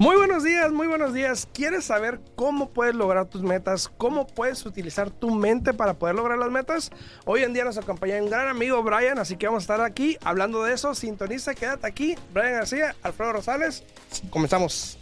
Muy buenos días, muy buenos días. ¿Quieres saber cómo puedes lograr tus metas? ¿Cómo puedes utilizar tu mente para poder lograr las metas? Hoy en día nos acompaña un gran amigo Brian, así que vamos a estar aquí hablando de eso. Sintoniza, quédate aquí. Brian García, Alfredo Rosales. Comenzamos.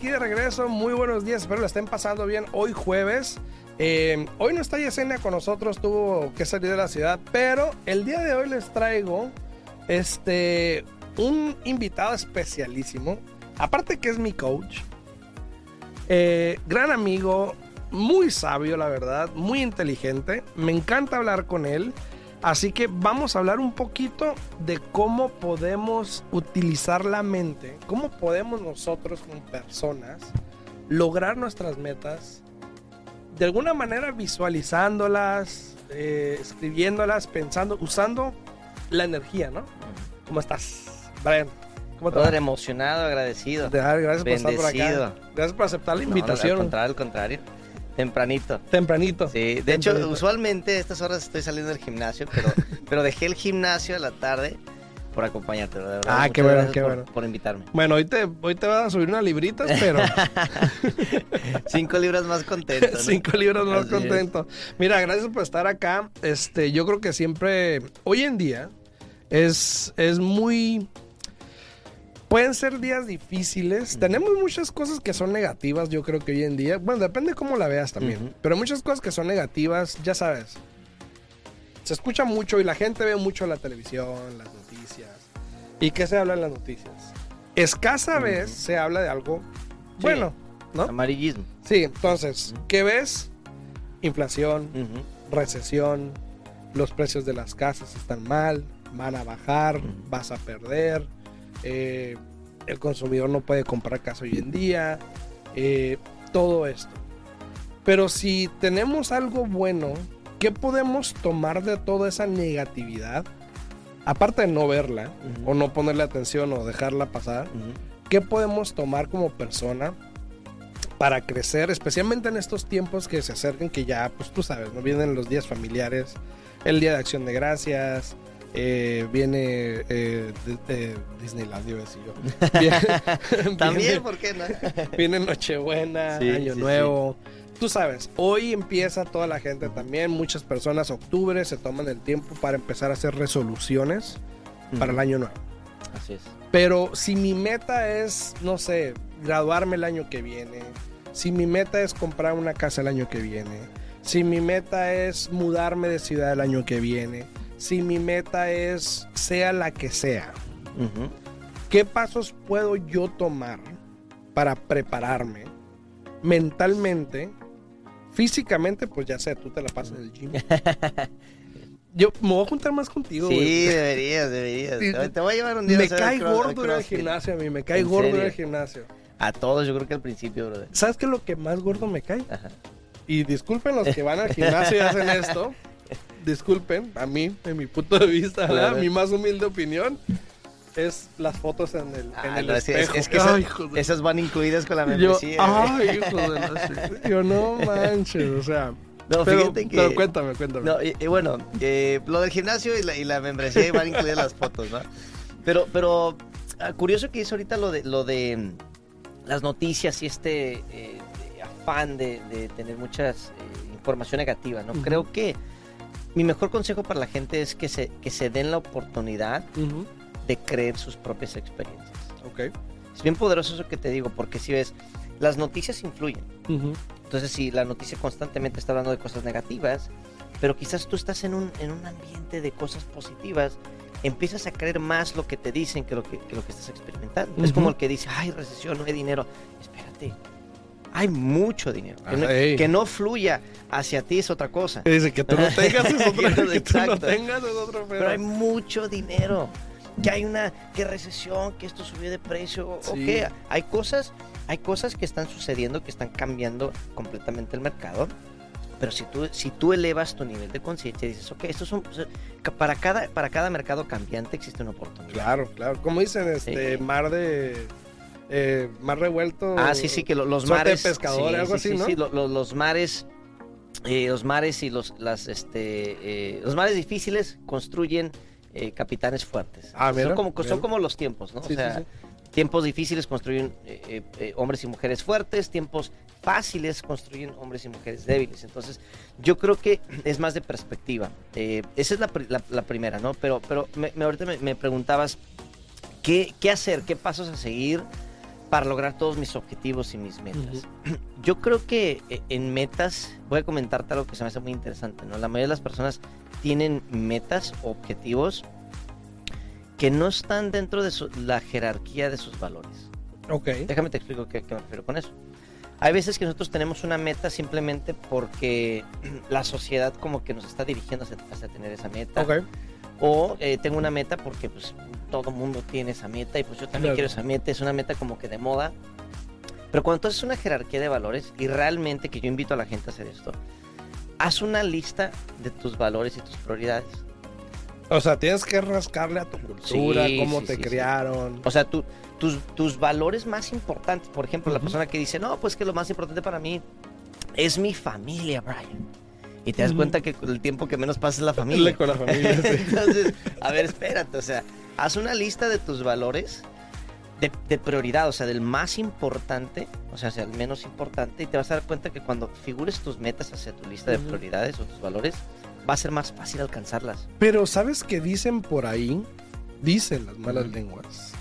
Aquí de regreso. Muy buenos días, espero lo estén pasando bien hoy jueves. Eh, hoy no está Yesenia con nosotros, tuvo que salir de la ciudad, pero el día de hoy les traigo este un invitado especialísimo. Aparte que es mi coach, eh, gran amigo, muy sabio, la verdad, muy inteligente. Me encanta hablar con él. Así que vamos a hablar un poquito de cómo podemos utilizar la mente, cómo podemos nosotros como personas lograr nuestras metas, de alguna manera visualizándolas, eh, escribiéndolas, pensando, usando la energía, ¿no? ¿Cómo estás, Brian? ¿Cómo te? Brother, emocionado, agradecido. Gracias por estar por acá. Gracias por aceptar la No, invitación. al contrario, al contrario. Tempranito. Tempranito. Sí, de hecho, usualmente a estas horas estoy saliendo del gimnasio, pero, pero dejé el gimnasio a la tarde por acompañarte. de verdad. Ah, Muchas qué bueno, qué por, bueno. por invitarme. Bueno, hoy te, hoy te van a subir unas libritas, pero Cinco libras más contento. ¿no? cinco libros más Así es. contento. Mira, gracias por estar acá. Este, yo creo que siempre, hoy en día, es, es muy... Pueden ser días difíciles. Tenemos muchas cosas que son negativas, yo creo que hoy en día. Bueno, depende cómo la veas también. Ujú. Pero muchas cosas que son negativas, ya sabes. Se escucha mucho y la gente ve mucho la televisión, las noticias. ¿Y qué se habla en las noticias? Escasa vez se habla de algo bueno, ¿no? Amarillismo. Sí, entonces, ¿qué ves? Inflación, recesión, los precios de las casas están mal, van a bajar, vas a perder, eh, el consumidor no puede comprar casa hoy en día, eh, todo esto. Pero si tenemos algo bueno, ¿qué podemos tomar de toda esa negatividad? Aparte de no verla, o no ponerle atención o dejarla pasar. ¿Qué podemos tomar como persona para crecer, especialmente en estos tiempos que se acercan, que ya, pues tú sabes, ¿no? Vienen los días familiares, el Día de Acción de Gracias, eh, viene eh, de- de Disneyland, iba a decir yo. Viene, También, viene- ¿por qué no? viene Nochebuena, Sí, Año sí, Nuevo. Tú sabes, hoy empieza toda la gente también, muchas personas, octubre, se toman el tiempo para empezar a hacer resoluciones para el. Año Nuevo. Así es. Pero si mi meta es, no sé, graduarme el año que viene, si mi meta es comprar una casa el año que viene, si mi meta es mudarme de ciudad el año que viene, si mi meta es sea la que sea. ¿qué pasos puedo yo tomar para prepararme mentalmente? Físicamente, pues ya sé, tú te la pasas en el gym. Yo me voy a juntar más contigo, Sí, deberías, deberías. Sí, Te- voy a llevar un día a Me hacer cae el gordo ir al gimnasio a mí, me cae ¿En gordo ir al gimnasio. A todos, yo creo que al principio, brother. ¿Sabes qué es lo que más gordo me cae? Ajá. Y disculpen los que van al gimnasio y hacen esto. Disculpen, a mí, en mi punto de vista, ¿verdad? Claro. mi más humilde opinión, es las fotos en el, en Ah, el no, es, es- espejo. es que Ay, esas, hijo de- esas van incluidas con la yo, membresía. ay, hijo de la- Yo no manches, o sea. no, pero, fíjate que... pero cuéntame, cuéntame. No, y, y bueno, eh, lo del gimnasio y la, y la membresía van incluidas las fotos, ¿no? Pero, pero ah, curioso que hizo ahorita lo de, lo de mm, las noticias y este eh, de afán de, de tener muchas eh, información negativa, ¿no? Creo que mi mejor consejo para la gente es que se, que se den la oportunidad Ujú, de creer sus propias experiencias. Ok. Es bien poderoso eso que te digo, porque si ves, las noticias influyen. Ujú, Entonces, si la noticia constantemente está hablando de cosas negativas, pero quizás tú estás en un, en un ambiente de cosas positivas, empiezas a creer más lo que te dicen que lo que, que lo que estás experimentando. Es Ujú. como el que dice, ay, recesión, no hay dinero. Espérate, hay mucho dinero. Que no, ey. que no fluya hacia ti es otra cosa. Que dice que tú no tengas es otra, que tú no tengas es otro Pero hay mucho dinero. Que hay una que recesión, que esto subió de precio, o Sí. que hay cosas, hay cosas que están sucediendo, que están cambiando completamente el mercado. Pero si tú, si tú elevas tu nivel de conciencia y dices, ok, esto es un, para, cada, para cada mercado cambiante existe una oportunidad. Claro, claro. Como dicen, este, mar de... Eh, mar revuelto. Ah, sí, sí, que los mares... de pescadores, algo así, ¿no? Sí, los, los mares... Eh, los mares y los, las, este, eh, los mares difíciles construyen eh, capitanes fuertes. Ah, son, como, son como los tiempos, ¿no? O sea, tiempos difíciles construyen eh, hombres y mujeres fuertes, tiempos fáciles construyen hombres y mujeres débiles. Entonces, yo creo que es más de perspectiva. Esa es la, la- la primera, ¿no? Pero, pero me, me- ahorita me, me preguntabas, ¿qué, ¿qué hacer? ¿Qué pasos a seguir para lograr todos mis objetivos y mis metas? Yo creo que eh, en metas, voy a comentarte algo que se me hace muy interesante, ¿no? La mayoría de las personas tienen metas, objetivos, que no están dentro de su- la jerarquía de sus valores. Ok. Déjame te explico qué, qué me refiero con eso. Hay veces que nosotros tenemos una meta simplemente porque la sociedad como que nos está dirigiendo hacia, hacia tener esa meta. Ok. O eh, tengo una meta porque pues todo mundo tiene esa meta y pues yo también Claro. quiero esa meta. Es una meta como que de moda. Pero cuando tú haces una jerarquía de valores y realmente que yo invito a la gente a hacer esto, haz una lista de tus valores y tus prioridades. O sea, tienes que rascarle a tu cultura, Sí, cómo sí, te sí, criaron. O sea, tú, tus, tus valores más importantes, por ejemplo, la Ujú. persona que dice, no, pues que lo más importante para mí es mi familia, Brian. Y te das Ujú. cuenta que el tiempo que menos pasa es la familia. Con la familia, sí. Entonces, a ver, espérate, o sea, haz una lista de tus valores de, de prioridad, o sea, del más importante, o sea, hacia el menos importante, y te vas a dar cuenta que cuando figures tus metas hacia tu lista de prioridades o tus valores, va a ser más fácil alcanzarlas. Pero ¿sabes qué dicen por ahí? Dicen las malas lenguas.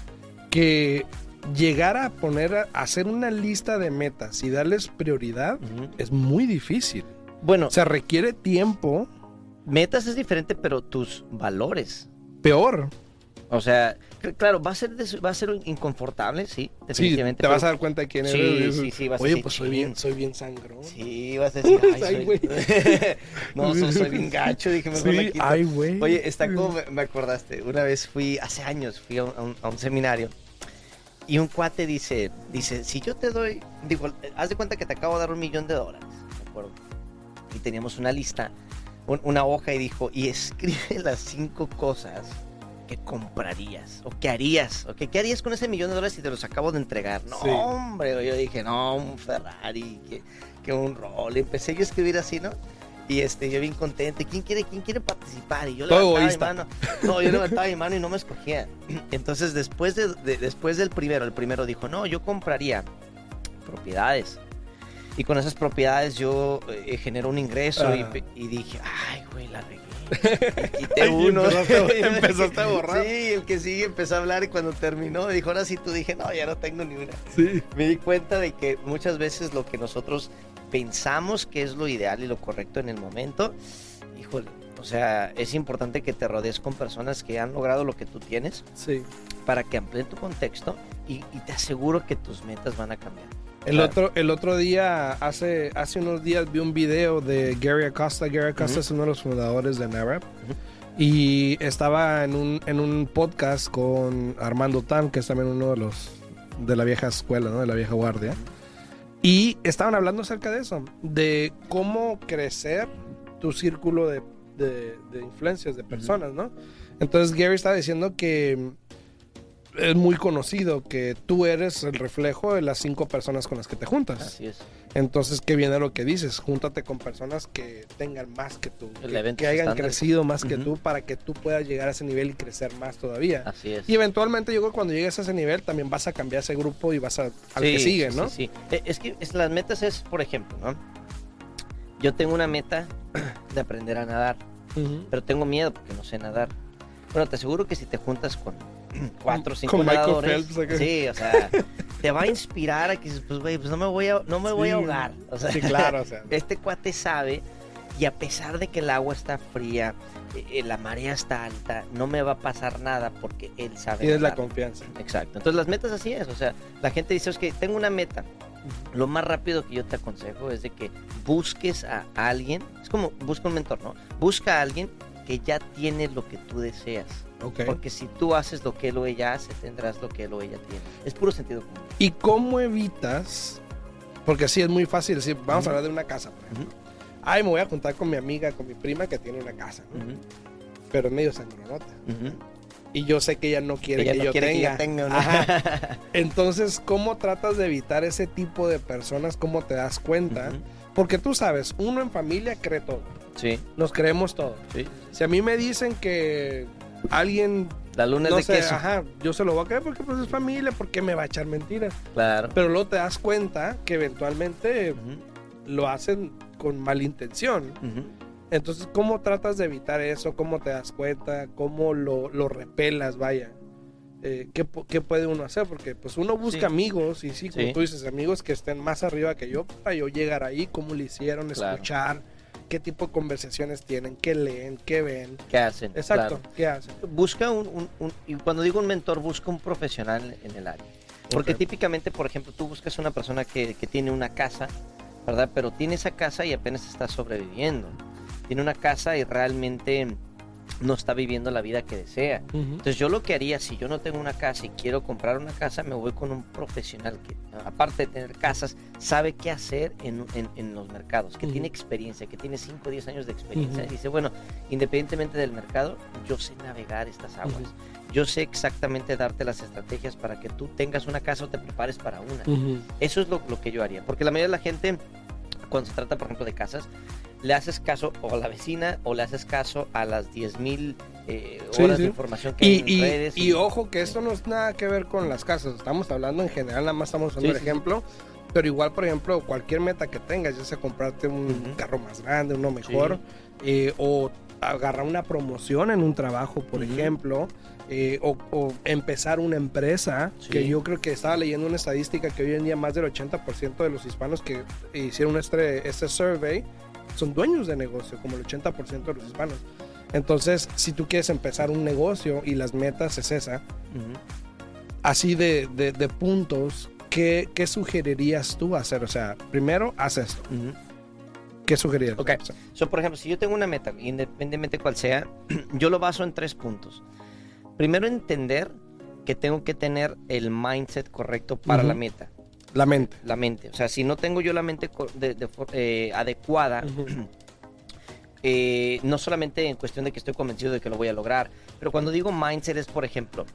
Que llegar a poner, a hacer una lista de metas y darles prioridad es muy difícil. Bueno, O sea, requiere tiempo. metas es diferente, pero tus valores Peor. O sea, cl- claro, va a ser va a ser inconfortable, sí, Sí, definitivamente. te vas a dar cuenta de quién Sí, eres. sí, sí, vas a Oye, decir, pues soy bien, soy bien sangrón. Sí, vas a decir, ay, Ay, soy... no, so- soy bien gacho, dije, mejor Sí, quito. ay, güey. Oye, está como me, me acordaste, una vez fui, hace años, fui a un, a un- a un seminario y un cuate dice, dice, si yo te doy, digo, haz de cuenta que te acabo de dar un millón de dólares, ¿de acuerdo? Y teníamos una lista, un- una hoja y dijo, y escribe las cinco cosas que comprarías o que harías, o que qué harías con ese millón de dólares si te los acabo de entregar. No, Sí. hombre, yo dije, no, un Ferrari, que, que un rol. Empecé yo a escribir así, ¿no? Y este, yo bien contento. ¿Quién quiere, quién quiere participar? Y yo Todo levantaba mi egoísta. mano. No, yo levantaba mi mano y no me escogía. Entonces, después, de, de- después del primero, el primero dijo, no, yo compraría propiedades. Y con esas propiedades yo eh, genero un ingreso y, Ah. pe- y dije, ay, quité Ay, y uno. empezaste a- empezaste a borrar. Sí, el que sigue empezó a hablar y cuando terminó dijo, ahora sí tú dije, no, ya no tengo ni una. Sí. Me di cuenta de que muchas veces lo que nosotros pensamos que es lo ideal y lo correcto en el momento, híjole, o sea, es importante que te rodees con personas que han logrado lo que tú tienes Sí. para que amplíen tu contexto y, y te aseguro que tus metas van a cambiar. El, Claro. otro, el otro día, hace, hace unos días, vi un video de Gary Acosta. Gary Acosta es uno de los fundadores de NARAP. Ujú. Y estaba en un, en un podcast con Armando Tan, que es también uno de los de la vieja escuela, ¿no? De la vieja guardia. Y estaban hablando acerca de eso, de cómo crecer tu círculo de, de- de influencias, de personas, ¿no? Entonces Gary estaba diciendo que es muy conocido que tú eres el reflejo de las cinco personas con las que te juntas. Así es. Entonces, ¿qué viene lo que dices? Júntate con personas que tengan más que tú, que, hayan crecido más que tú para que tú puedas llegar a ese nivel y crecer más todavía. Así es. Y eventualmente yo creo que cuando llegues a ese nivel también vas a cambiar ese grupo y vas a, al que sigue, ¿no? Sí, sí. Eh, Es que es- las metas es, por ejemplo, ¿no? Yo tengo una meta de aprender a nadar, pero tengo miedo porque no sé nadar. Bueno, te aseguro que si te juntas con cuatro o cinco Con Michael nadadores, Phelps, sí, o sea, te va a inspirar a que pues, güey, pues no me voy a, no me voy a ahogar. O sea, Sí, claro, o sea. este cuate sabe y a pesar de que el agua está fría, eh, la marea está alta, no me va a pasar nada porque él sabe. Tienes la confianza. Exacto. Entonces las metas así es, o sea, la gente dice, es que tengo una meta. Lo más rápido que yo te aconsejo es de que busques a alguien, es como busca un mentor, ¿no? Busca a alguien que ya tiene lo que tú deseas. Ok. Porque si tú haces lo que él o ella hace, tendrás lo que él o ella tiene. Es puro sentido común. ¿Y cómo evitas? Porque sí es muy fácil decir, vamos a hablar de una casa, por ejemplo. Ujú. ay, me voy a juntar con mi amiga, con mi prima que tiene una casa, ¿no? Ujú, pero es medio sangronota. Y yo sé que ella no quiere Ella que, no yo, quiere tenga. Entonces, ¿cómo tratas de evitar ese tipo de personas? ¿Cómo te das cuenta? Porque tú sabes, uno en familia cree todo. Sí, Nos creemos todo. sí. Si a mí me dicen que alguien, La luna es no de sé, queso. ajá, yo se lo voy a creer porque pues es familia, porque me va a echar mentiras. Claro. Pero luego te das cuenta que eventualmente lo hacen con malintención. ujú. Entonces, ¿cómo tratas de evitar eso? ¿Cómo te das cuenta? ¿Cómo lo, lo repelas? Vaya. Eh, ¿qué, qué puede uno hacer? Porque pues uno busca Sí. amigos y sí, como Sí. tú dices, amigos que estén más arriba que yo para yo llegar ahí, cómo le hicieron, Claro. escuchar, qué tipo de conversaciones tienen, qué leen, qué ven. ¿Qué hacen? Exacto, Claro. qué hacen. Busca un, un- un- y cuando digo un mentor, busca un profesional en el área. Porque típicamente, por ejemplo, tú buscas una persona que, que tiene una casa, ¿verdad? Pero tiene esa casa y apenas está sobreviviendo. Tiene una casa y realmente no está viviendo la vida que desea. Entonces yo lo que haría, si yo no tengo una casa y quiero comprar una casa, me voy con un profesional que, aparte de tener casas, sabe qué hacer en, en- en los mercados, que tiene experiencia, que tiene 5 o 10 años de experiencia. Y dice, bueno, independientemente del mercado, yo sé navegar estas aguas. Yo sé exactamente darte las estrategias para que tú tengas una casa o te prepares para una. Eso es lo, lo que yo haría. Porque la mayoría de la gente, cuando se trata, por ejemplo, de casas, le haces caso o a la vecina o le haces caso a las 10.000 eh, Sí, horas sí. de información que hay Y, en y- redes. y ojo que esto no es nada que ver con las casas, estamos hablando en general, nada más estamos usando Sí, el ejemplo, pero igual, por ejemplo, cualquier meta que tengas, ya sea comprarte un carro más grande, uno mejor, eh, o agarrar una promoción en un trabajo, por ejemplo, eh, o, o empezar una empresa, Sí. que yo creo que estaba leyendo una estadística que hoy en día más del 80% de los hispanos que hicieron este, este survey son dueños de negocio, como el 80% de los hispanos. Entonces, si tú quieres empezar un negocio y las metas es esa, así de, de- de puntos, ¿qué, ¿qué sugerirías tú hacer? O sea, primero, haz esto. ¿Qué sugerirías? Ok. So, por ejemplo, si yo tengo una meta, independientemente cuál sea, yo lo baso en tres puntos. Primero, entender que tengo que tener el mindset correcto para la meta. La mente. La mente. O sea, si no tengo yo la mente de- de eh, adecuada, eh, no solamente en cuestión de que estoy convencido de que lo voy a lograr, pero cuando digo mindset es, por ejemplo,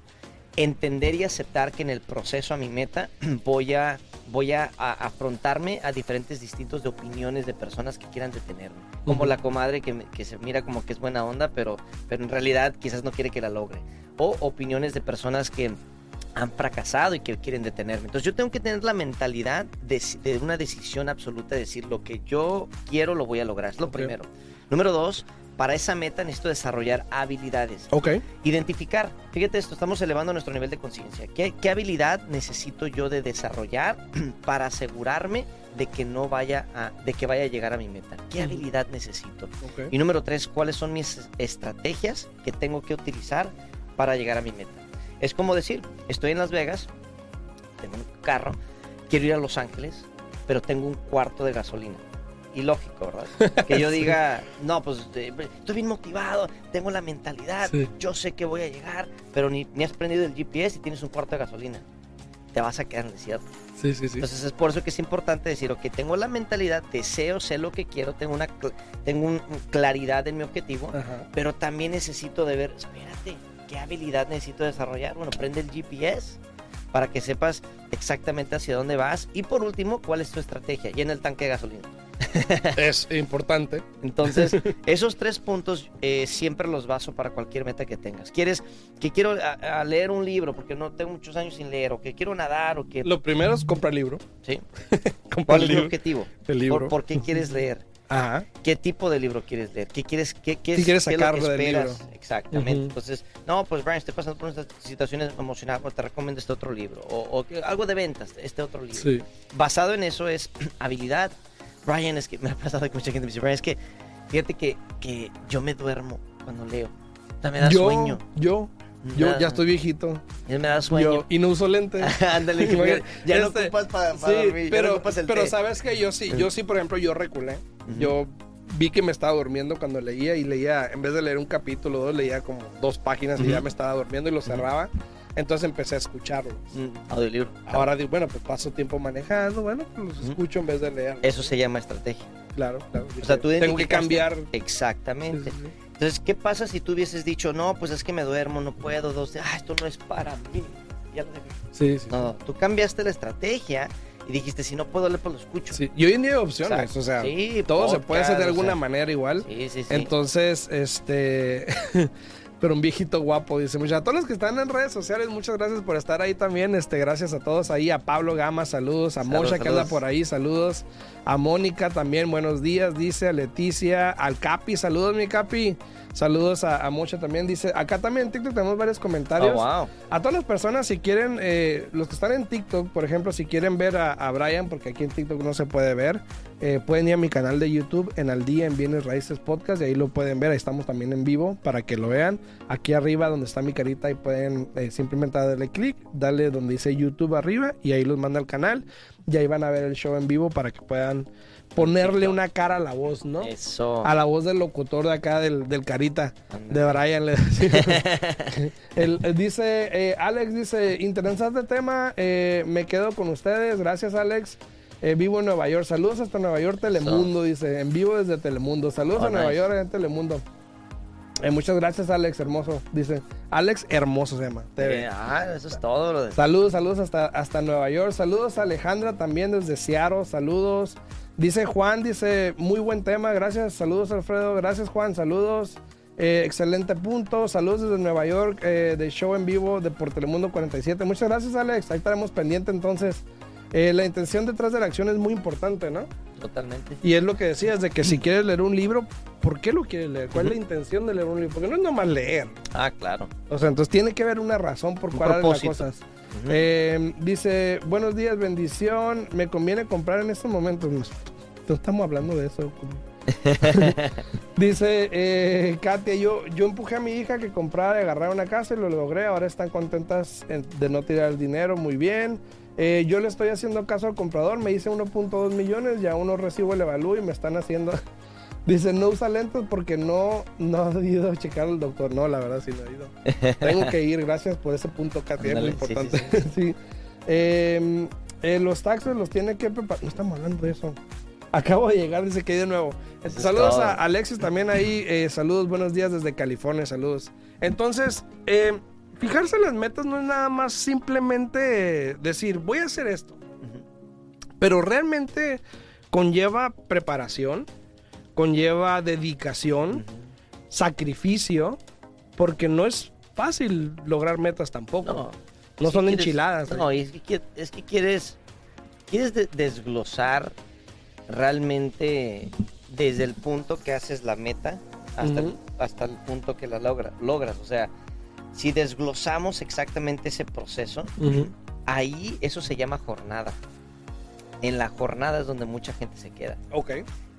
entender y aceptar que en el proceso a mi meta voy a, voy a, a afrontarme a diferentes distintos de opiniones de personas que quieran detenerme. Como la comadre que, que se mira como que es buena onda, pero, pero en realidad quizás no quiere que la logre. O opiniones de personas que han fracasado y que quieren detenerme. Entonces yo tengo que tener la mentalidad de, de una decisión absoluta, de decir lo que yo quiero lo voy a lograr. Es lo primero. Número dos, para esa meta necesito desarrollar habilidades. Ok. Identificar, fíjate esto, estamos elevando nuestro nivel de conciencia. ¿Qué, ¿Qué habilidad necesito yo de desarrollar para asegurarme de que no vaya a, de que vaya a llegar a mi meta? ¿Qué habilidad necesito? Ok. Y número tres, ¿cuáles son mis estrategias que tengo que utilizar para llegar a mi meta? Es como decir, estoy en Las Vegas, tengo un carro, quiero ir a Los Ángeles, pero tengo un cuarto de gasolina. Y lógico, ¿verdad? Que yo Sí. diga, no, pues estoy bien motivado, tengo la mentalidad, Sí. yo sé que voy a llegar, pero ni, ni has prendido el GPS y tienes un cuarto de gasolina. Te vas a quedar en el desierto. Sí, sí, sí. Entonces es por eso que es importante decir, ok, tengo la mentalidad, deseo, sé lo que quiero, tengo una tengo un- un claridad en mi objetivo, Ajá. pero también necesito de ver, espérate, ¿qué habilidad necesito desarrollar? Bueno, prende el GPS para que sepas exactamente hacia dónde vas. Y por último, ¿cuál es tu estrategia? Llena el tanque de gasolina. Es importante. Entonces, esos tres puntos eh, siempre los baso para cualquier meta que tengas. ¿Quieres que quiero a- a leer un libro porque no tengo muchos años sin leer o que quiero nadar o que... Lo primero es comprar el libro. ¿sí? Comprar ¿Cuál el es tu libro. objetivo? El libro. ¿Por, por qué quieres leer? Ajá. ¿Qué tipo de libro quieres leer? ¿Qué quieres, qué, qué ¿Qué es- quieres sacar del libro? Exactamente. Ujú. Entonces, no, pues Brian, estoy pasando por unas situaciones emocionales, te recomiendo este otro libro. O, o algo de ventas, este otro libro. Sí. Basado en eso es habilidad. Brian, es que me ha pasado que mucha gente me dice, Brian, es que fíjate que, que yo me duermo cuando leo. O sea, me da yo, sueño. yo, yo ya estoy viejito. Me da sueño. Yo, y no uso lentes. Ándale, ya no este, ocupas para, Sí, dormir, ya no pero, ocupas el pero té. sabes que yo sí, yo sí, por ejemplo, yo reculé. Ujú. Yo vi que me estaba durmiendo cuando leía y leía, en vez de leer un capítulo dos, leía como dos páginas y Ujú. ya me estaba durmiendo y lo cerraba. Entonces empecé a escucharlos. Mm, audiolibro. Ahora digo, bueno, pues paso tiempo manejando, bueno, pues los escucho en vez de leer. Eso se llama estrategia. Claro, claro. O sea, tú Tengo que cambiar. Exactamente. Sí, sí. Entonces, ¿qué pasa si tú hubieses dicho, no, pues es que me duermo, no puedo, dos, ah, esto no es para mí? Ya lo dejé. Sí, sí. No, tú cambiaste la estrategia y dijiste, si no puedo leer, pues lo escucho. Sí, Y hoy en día hay opciones, Exacto. o sea, Sí, todo se puede hacer de alguna o sea, manera igual. Sí, sí, sí. Entonces, este. Pero un viejito guapo, dice. Muchas, a todos los que están en redes sociales, muchas gracias por estar ahí también. Este, gracias a todos ahí. A Pablo Gama, saludos. A Saludos, Mocha que anda por ahí, saludos. A Mónica también, buenos días, dice. A Leticia, al Capi, saludos, mi Capi. Saludos a, a Mocha también, dice. Acá también en TikTok tenemos varios comentarios. Oh, wow. A todas las personas, si quieren, eh, los que están en TikTok, por ejemplo, si quieren ver a, a Brian, porque aquí en TikTok no se puede ver, eh, pueden ir a mi canal de YouTube en Al Día en Bienes Raíces Podcast y ahí lo pueden ver. Ahí estamos también en vivo para que lo vean. Aquí arriba, donde está mi carita, ahí pueden eh, simplemente darle clic, darle donde dice YouTube arriba y ahí los manda al canal. Y ahí van a ver el show en vivo para que puedan ponerle una cara a la voz, ¿no? Eso. A la voz del locutor de acá, del, del carita, de. Brian. Le el dice, eh, Alex dice, interesante tema, eh, me quedo con ustedes, gracias Alex. Eh, vivo en Nueva York, saludos hasta Nueva York, Telemundo, dice, en vivo desde Telemundo, saludos Oh, a Nueva. York en Telemundo. Eh, muchas gracias Alex, hermoso, dice, Alex Hermoso se llama. TV. Eh, ah, eso es todo, brother. Saludos, saludos hasta, hasta Nueva York. Saludos a Alejandra también desde Seattle. Saludos. Dice Juan, dice, muy buen tema. Gracias. Saludos, Alfredo. Gracias, Juan. Saludos. Eh, excelente punto. Saludos desde Nueva York, eh, de show en vivo de por Telemundo 47. Muchas gracias, Alex. Ahí estaremos pendiente entonces. Eh, la intención detrás de la acción es muy importante, ¿no? Totalmente. Y es lo que decías, de que si quieres leer un libro, ¿por qué lo quieres leer? ¿Cuál es la intención de leer un libro? Porque no es nomás leer. Ah, claro. O sea, entonces tiene que haber una razón por cuál las cosas. Eh, dice, buenos días, bendición. Me conviene comprar en estos momentos. No, estamos hablando de eso. dice eh, Katia, yo, yo empujé a mi hija que comprara y agarrara una casa y lo logré. Ahora están contentas en- de no tirar el dinero. Muy bien. Eh, yo le estoy haciendo caso al comprador. Me hice 1.2 millones y aún no recibo el evalúo y me están haciendo... Dice, no usa lentes porque no, no he ido a checar al doctor. No, la verdad sí no he ido. Tengo que ir, gracias por ese punto, Katia, es muy sí, importante. sí, Sí. Eh, eh, los taxes los tiene que preparar. No estamos hablando de eso. Acabo de llegar, dice que hay de nuevo. Saludos a Alexis también ahí. eh, saludos, buenos días desde California, saludos. Entonces, eh, fijarse en las metas no es nada más simplemente decir, voy a hacer esto. Pero realmente conlleva preparación, conlleva dedicación, sacrificio, porque no es fácil lograr metas tampoco. No. Son quieres- enchiladas. No, y es que, es que quieres, quieres de- desglosar realmente desde el punto que haces la meta hasta, el, hasta el punto que la logra, logras. O sea, si desglosamos exactamente ese proceso, ahí eso se llama jornada. En la jornada es donde mucha gente se queda. Ok.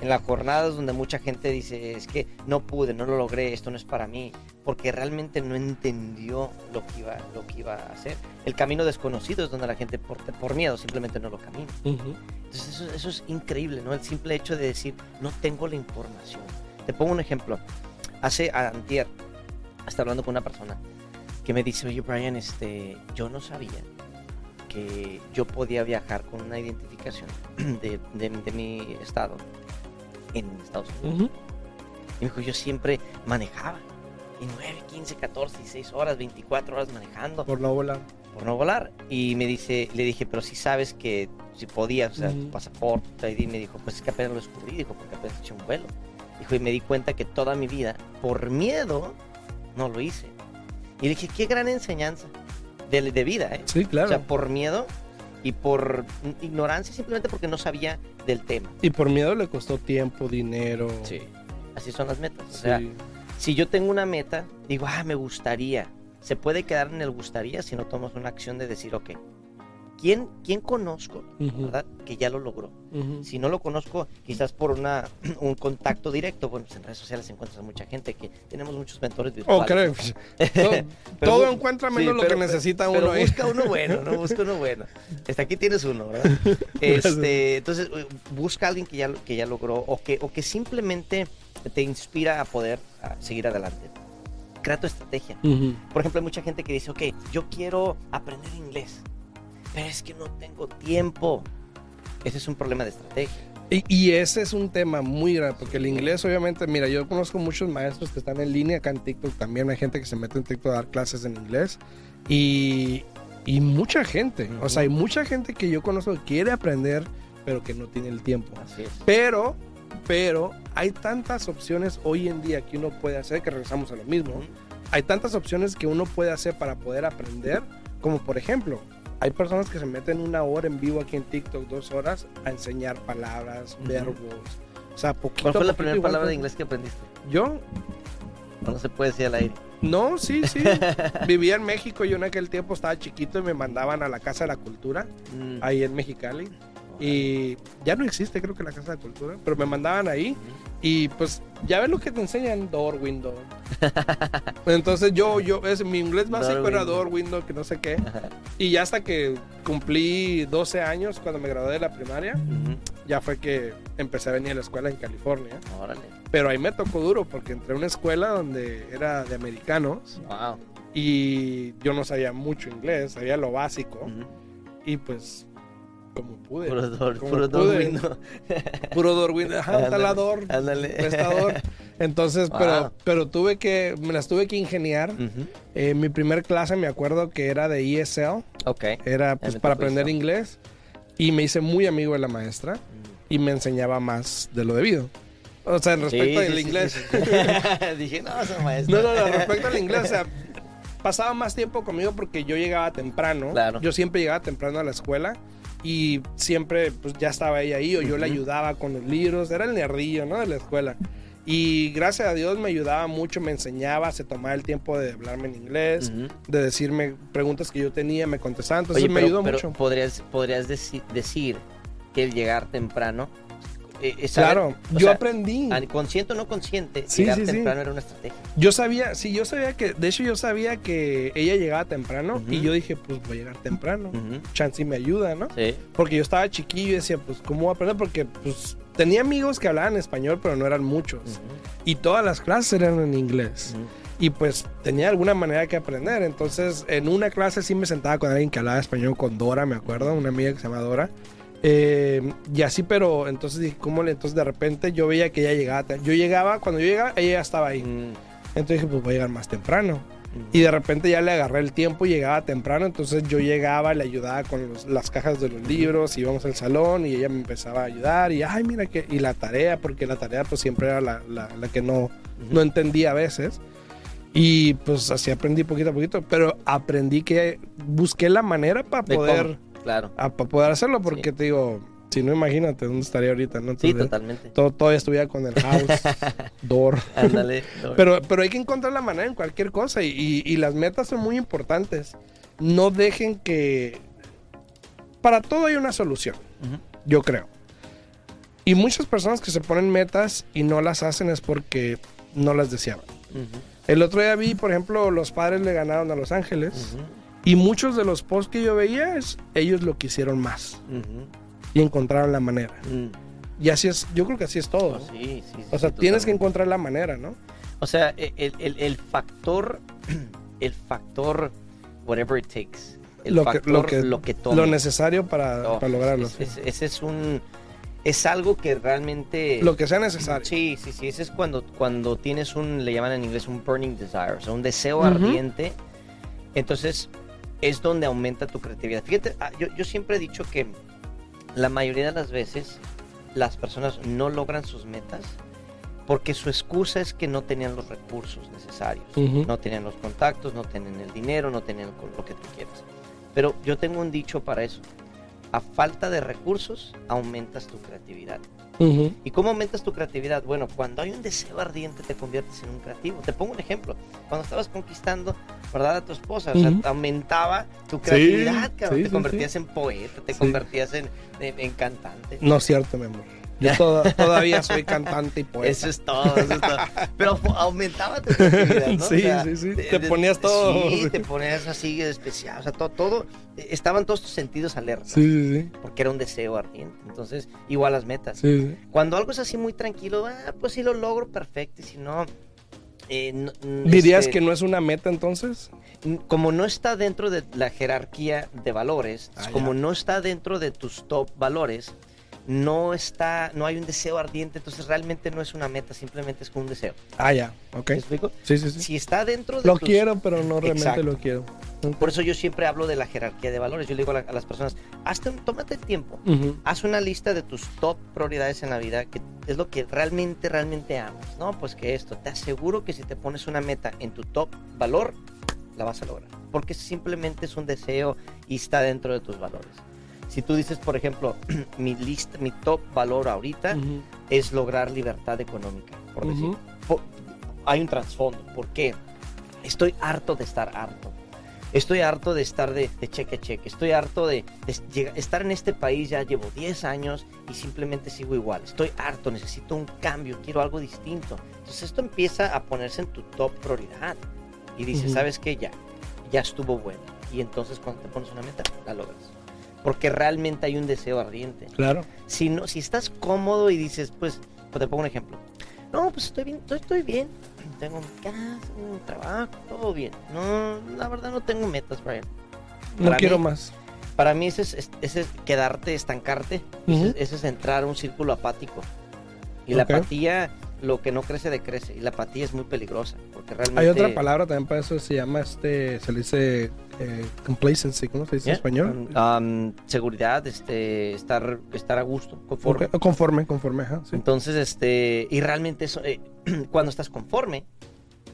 En la jornada es donde mucha gente dice, es que no pude, no lo logré, esto no es para mí, porque realmente no entendió lo que iba, lo que iba a hacer. El camino desconocido es donde la gente por, por miedo simplemente no lo camina. Entonces eso, eso es increíble, ¿no? El simple hecho de decir, no tengo la información. Te pongo un ejemplo. Hace antier, estaba hablando con una persona que me dice, oye Brian, este, yo no sabía que yo podía viajar con una identificación de, de- de mi estado en Estados Unidos. Y me dijo, yo siempre manejaba. Y 9, 15, 14, 16 horas, 24 horas manejando Por no volar. por no volar. Y me dice, le dije, pero si sabes que si podías, o sea, tu pasaporte, ID, me dijo, pues es que apenas lo descubrí, dijo, porque apenas he hecho un vuelo. Dijo, y me di cuenta que toda mi vida, por miedo, no lo hice. Y dije, qué gran enseñanza de, de vida, ¿eh? Sí, claro. O sea, por miedo y por ignorancia, simplemente porque no sabía del tema. y por miedo le costó tiempo, dinero. Así son las metas. O Sí. sea, si yo tengo una meta, digo, ah, me gustaría. Se puede quedar en el gustaría si no tomas una acción de decir, ok, ¿quién, quién conozco, verdad, que ya lo logró? Si no lo conozco, quizás por una, un contacto directo, bueno, pues en redes sociales encuentras a mucha gente que tenemos muchos mentores virtuales. Oh, creo. todo Pero todo bu- encuentra sí, menos lo pero- que necesita Pero uno ahí. busca uno bueno, no busca uno bueno. Hasta aquí tienes uno, ¿verdad? Este, entonces, eh, busca a alguien que ya, que ya logró o que, o que simplemente te inspira a poder a seguir adelante. Crea tu estrategia. Por ejemplo, hay mucha gente que dice, ok, yo quiero aprender inglés, pero es que no tengo tiempo. Ese es un problema de estrategia. Y, y ese es un tema muy grande, porque el inglés obviamente, mira, yo conozco muchos maestros que están en línea acá en TikTok, también hay gente que se mete en TikTok a dar clases en inglés y, y mucha gente, o sea, hay mucha gente que yo conozco que quiere aprender, pero que no tiene el tiempo. Así es. Pero, pero hay tantas opciones hoy en día que uno puede hacer, que regresamos a lo mismo, Ujú. hay tantas opciones que uno puede hacer para poder aprender, como por ejemplo, hay personas que se meten una hora en vivo aquí en TikTok, dos horas, a enseñar palabras, verbos. O sea, poquito ¿Cuál fue la primera palabra de inglés que aprendiste? Yo, No se puede decir al aire. no, sí, sí. Vivía en México, yo en aquel tiempo estaba chiquito y me mandaban a la Casa de la Cultura, Mm. ahí en Mexicali. Y ya no existe, creo que la Casa de Cultura, pero me mandaban ahí y pues ya ves lo que te enseñan, door, window. Entonces yo, yo, es, mi inglés básico Door, era window. door, window, que no sé qué. Y ya hasta que cumplí 12 años, cuando me gradué de la primaria, Ujú. ya fue que empecé a venir a la escuela en California. Órale. Pero ahí me tocó duro porque entré a una escuela donde era de americanos Wow. y yo no sabía mucho inglés, sabía lo básico. Ujú. Y pues, como pude. Puro como puro window. Puro door, window. Ajá, instalador, ándale. prestador. Entonces, pero, Wow. pero tuve que, me las tuve que ingeniar. Ujú. Eh, mi primer clase me acuerdo que era de ESL, Ok. era pues para aprender eso. inglés. Y me hice muy amigo de la maestra y me enseñaba más de lo debido. O sea, respecto Sí, al sí, inglés. sí. Dije, no, esa maestra. No, no, no, respecto al inglés, o sea, pasaba más tiempo conmigo porque yo llegaba temprano. Claro. Yo siempre llegaba temprano a la escuela y siempre pues ya estaba ella ahí o yo le Ujú. ayudaba con los libros, era el nerdillo, ¿no? De la escuela. Y gracias a Dios me ayudaba mucho, me enseñaba, se tomaba el tiempo de hablarme en inglés, de decirme preguntas que yo tenía, me contestaba, entonces Oye, me pero- ayudó pero mucho. Podrías, podrías deci- decir que el llegar temprano. Eh, es saber- Claro, yo sea, aprendí. Consciente o no consciente, Sí, llegar sí, sí. temprano era una estrategia. Yo sabía, sí, yo sabía que, de hecho yo sabía que ella llegaba temprano Ujú. y yo dije, pues voy a llegar temprano. Ujú. Chance y me ayuda, ¿no? Sí. Porque yo estaba chiquillo y decía, pues, ¿cómo voy a aprender? Porque, pues, tenía amigos que hablaban español, pero no eran muchos. Ujú. Y todas las clases eran en inglés. Y, pues, tenía alguna manera que aprender. Entonces, en una clase sí me sentaba con alguien que hablaba español, con Dora, me acuerdo, una amiga que se llama Dora. Eh, y así, pero entonces dije, ¿cómo le? Entonces, de repente yo veía que ella llegaba. Yo llegaba, cuando yo llegaba, ella ya estaba ahí. Mm. Entonces dije, pues voy a llegar más temprano. Ujú. Y de repente ya le agarré el tiempo y llegaba temprano, entonces yo llegaba, le ayudaba con los- las cajas de los libros, íbamos al salón y ella me empezaba a ayudar y, ay, mira que, y la tarea, porque la tarea pues siempre era la, la- la que no, Ujú. no entendía a veces. Y pues así aprendí poquito a poquito, pero aprendí que busqué la manera para De cómo, Claro. para poder hacerlo, porque te digo, si no imagínate dónde estaría ahorita, ¿no? Sí, totalmente. todo, todavía estuviera con el house, door. Ándale. Pero, pero hay que encontrar la manera en cualquier cosa y, y- y las metas son muy importantes. No dejen que... Para todo hay una solución, yo creo. Y muchas personas que se ponen metas y no las hacen es porque no las deseaban. El otro día vi, por ejemplo, los padres le ganaron a Los Ángeles. Y muchos de los posts que yo veía es ellos lo quisieron más y encontraron la manera. Mm. Y así es, yo creo que así es todo. Oh, ¿no? sí, sí, sí, O sea, tienes que encontrar la manera, ¿no? O sea, e- el, el- el factor, el factor, whatever it takes, el Lo que- factor, lo que- lo que tome. Lo necesario para, Oh, para lograrlo. es- es- ese es un, es algo que realmente. Lo que sea necesario. Sí, sí, sí. Ese es cuando, cuando tienes un, le llaman en inglés un burning desire, o sea, un deseo ardiente. Entonces, es donde aumenta tu creatividad. Fíjate, ah, yo, yo siempre he dicho que la mayoría de las veces las personas no logran sus metas porque su excusa es que no tenían los recursos necesarios. No tenían los contactos, no tenían el dinero, no tenían lo que tú quieras. Pero yo tengo un dicho para eso. A falta de recursos, aumentas tu creatividad. ¿Y cómo aumentas tu creatividad? Bueno, cuando hay un deseo ardiente te conviertes en un creativo. Te pongo un ejemplo. Cuando estabas conquistando, ¿verdad? A tu esposa, o sea, Ujú. aumentaba tu creatividad, cabrón. sí, te sí, convertías en poeta, te Sí. convertías en, en- en cantante. No es cierto, mi amor. Yo toda- todavía soy cantante y poeta. Eso es todo, eso es todo. Pero aumentaba tu creatividad, ¿no? Sí, sí, sí. Te ponías todo. Sí, te ponías así especial. O sea, todo, todo. eh, Estaban todos tus sentidos alerta. Sí, sí, sí. Porque era un deseo ardiente. Entonces, igual las metas. sí, sí. Cuando algo es así muy tranquilo, ah, pues si lo logro, perfecto. Y si no. eh, no- n- ¿Dirías este, que no es una meta entonces? n- Como no está dentro de la jerarquía de valores, Ah, como ya. no está dentro de tus top valores, no está, no hay un deseo ardiente, entonces realmente no es una meta, simplemente es como un deseo. Ah, ya, ok. ¿Me explico? Sí, sí, sí. Si está dentro de Lo tus- quiero, pero no realmente Exacto. lo quiero. Por eso yo siempre hablo de la jerarquía de valores. Yo le digo a, la- a las personas, hazte un- tómate el tiempo, Ujú. haz una lista de tus top prioridades en la vida, que es lo que realmente, realmente amas, ¿no? Pues que esto, te aseguro que si te pones una meta en tu top valor, la vas a lograr. Porque simplemente es un deseo y está dentro de tus valores. Si tú dices, por ejemplo, mi lista, mi top valor ahorita es lograr libertad económica, por decir. Por- hay un trasfondo. ¿Por qué? Estoy harto de estar harto. Estoy harto de estar de, de cheque a cheque. Estoy harto de, estar en este país. Ya llevo 10 años y simplemente sigo igual. Estoy harto, necesito un cambio, quiero algo distinto. Entonces esto empieza a ponerse en tu top prioridad. Y dices. ¿sabes qué? Ya, ya estuvo bueno. Y entonces cuando te pones una meta, la logras. Porque realmente hay un deseo ardiente. Claro. si no si estás cómodo y dices pues, pues te pongo un ejemplo. No pues estoy bien estoy, estoy bien. Tengo mi casa un trabajo todo bien. No la verdad no tengo metas Brian. No quiero mí- más. para mí ese es, ese es quedarte estancarte. Ese es entrar a un círculo apático. Y la apatía lo que no crece decrece. Y la apatía es muy peligrosa porque realmente Hay otra palabra también para eso, se llama este, se le dice eh, complacency, ¿cómo se dice en español? Um, seguridad este estar estar a gusto conforme Conforme, conforme, ajá, sí. Entonces, este, y realmente eso, eh, cuando estás conforme,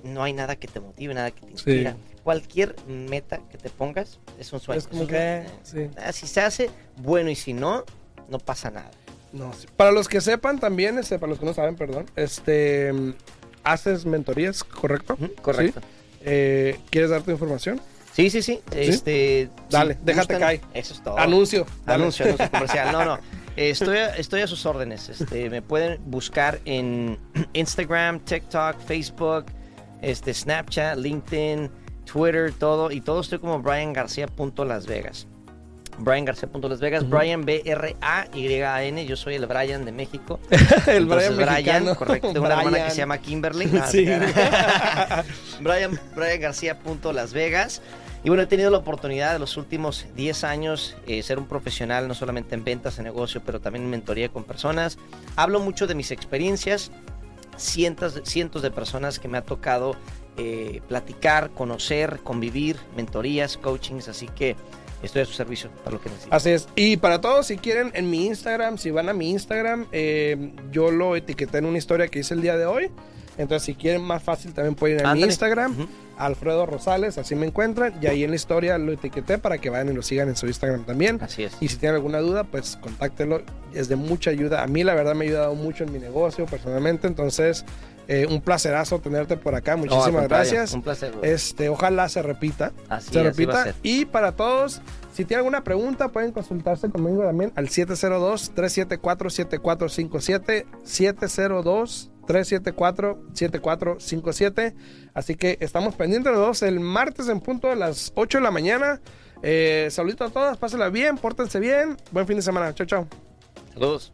no hay nada que te motive, nada que te inspira. Cualquier meta que te pongas es un sueño. Es como que, sí. ah, Si se hace, bueno, y si no, no pasa nada. No. Para los que sepan también, este, para los que no saben, perdón, este, mm, haces mentorías, ¿correcto? Correcto. Eh, ¿Quieres dar tu información? Sí, sí, sí. Este, Dale, déjate caer. Eso es todo. Anuncio. Anuncio, anuncio comercial. No, no. Estoy a, estoy a sus órdenes. Este, me pueden buscar en Instagram, TikTok, Facebook, este, Snapchat, LinkedIn, Twitter, todo. Y todo estoy como Brian García.las Vegas. Brian García.las Vegas. Ujú. Brian B-R-A-Y-A-N. Yo soy el Brian de México. el Entonces, Brian mexicano. correcto. Tengo una hermana que Brian. se llama Kimberly. Sí. Brian, Brian García punto Las Vegas. Y bueno, he tenido la oportunidad de los últimos 10 años eh, ser un profesional, no solamente en ventas, en negocio, pero también en mentoría con personas. Hablo mucho de mis experiencias, cientos, cientos de personas que me ha tocado eh, platicar, conocer, convivir, mentorías, coachings, así que estoy a su servicio para lo que necesiten. Así es. Y para todos, si quieren, en mi Instagram, si van a mi Instagram, eh, yo lo etiqueté en una historia que hice el día de hoy. Entonces, si quieren más fácil, también pueden ir a mi. Instagram. Alfredo Rosales, así me encuentran. Y ahí en la historia lo etiqueté para que vayan y lo sigan en su Instagram también. Así es. Y si tienen alguna duda, pues contáctelo. Es de mucha ayuda. A mí, la verdad, me ha ayudado mucho en mi negocio personalmente. Entonces, eh, un placerazo tenerte por acá. Muchísimas gracias. Un placer. bro. Este, ojalá se repita. Así, se repita. Y para todos, si tienen alguna pregunta, pueden consultarse conmigo también al 702-374-7457. 702-374-7457. Así que estamos pendientes los dos el martes en punto de las 8 de la mañana. Eh, saluditos a todas, pásenla bien, pórtense bien. Buen fin de semana. Chao, chao. Saludos.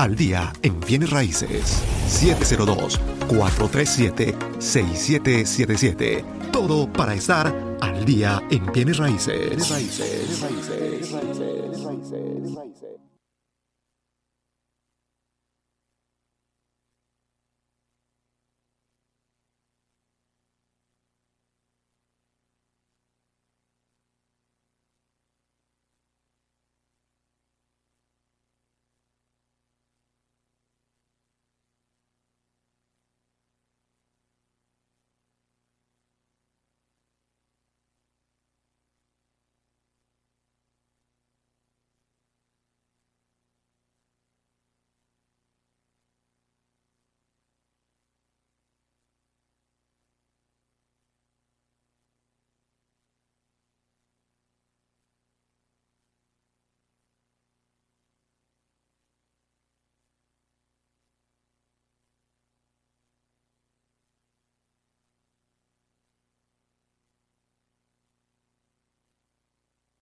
Al día en bienes raíces 702-437-6777. Todo para estar al día en bienes raíces. Bienes raíces. Bienes raíces. Bienes raíces.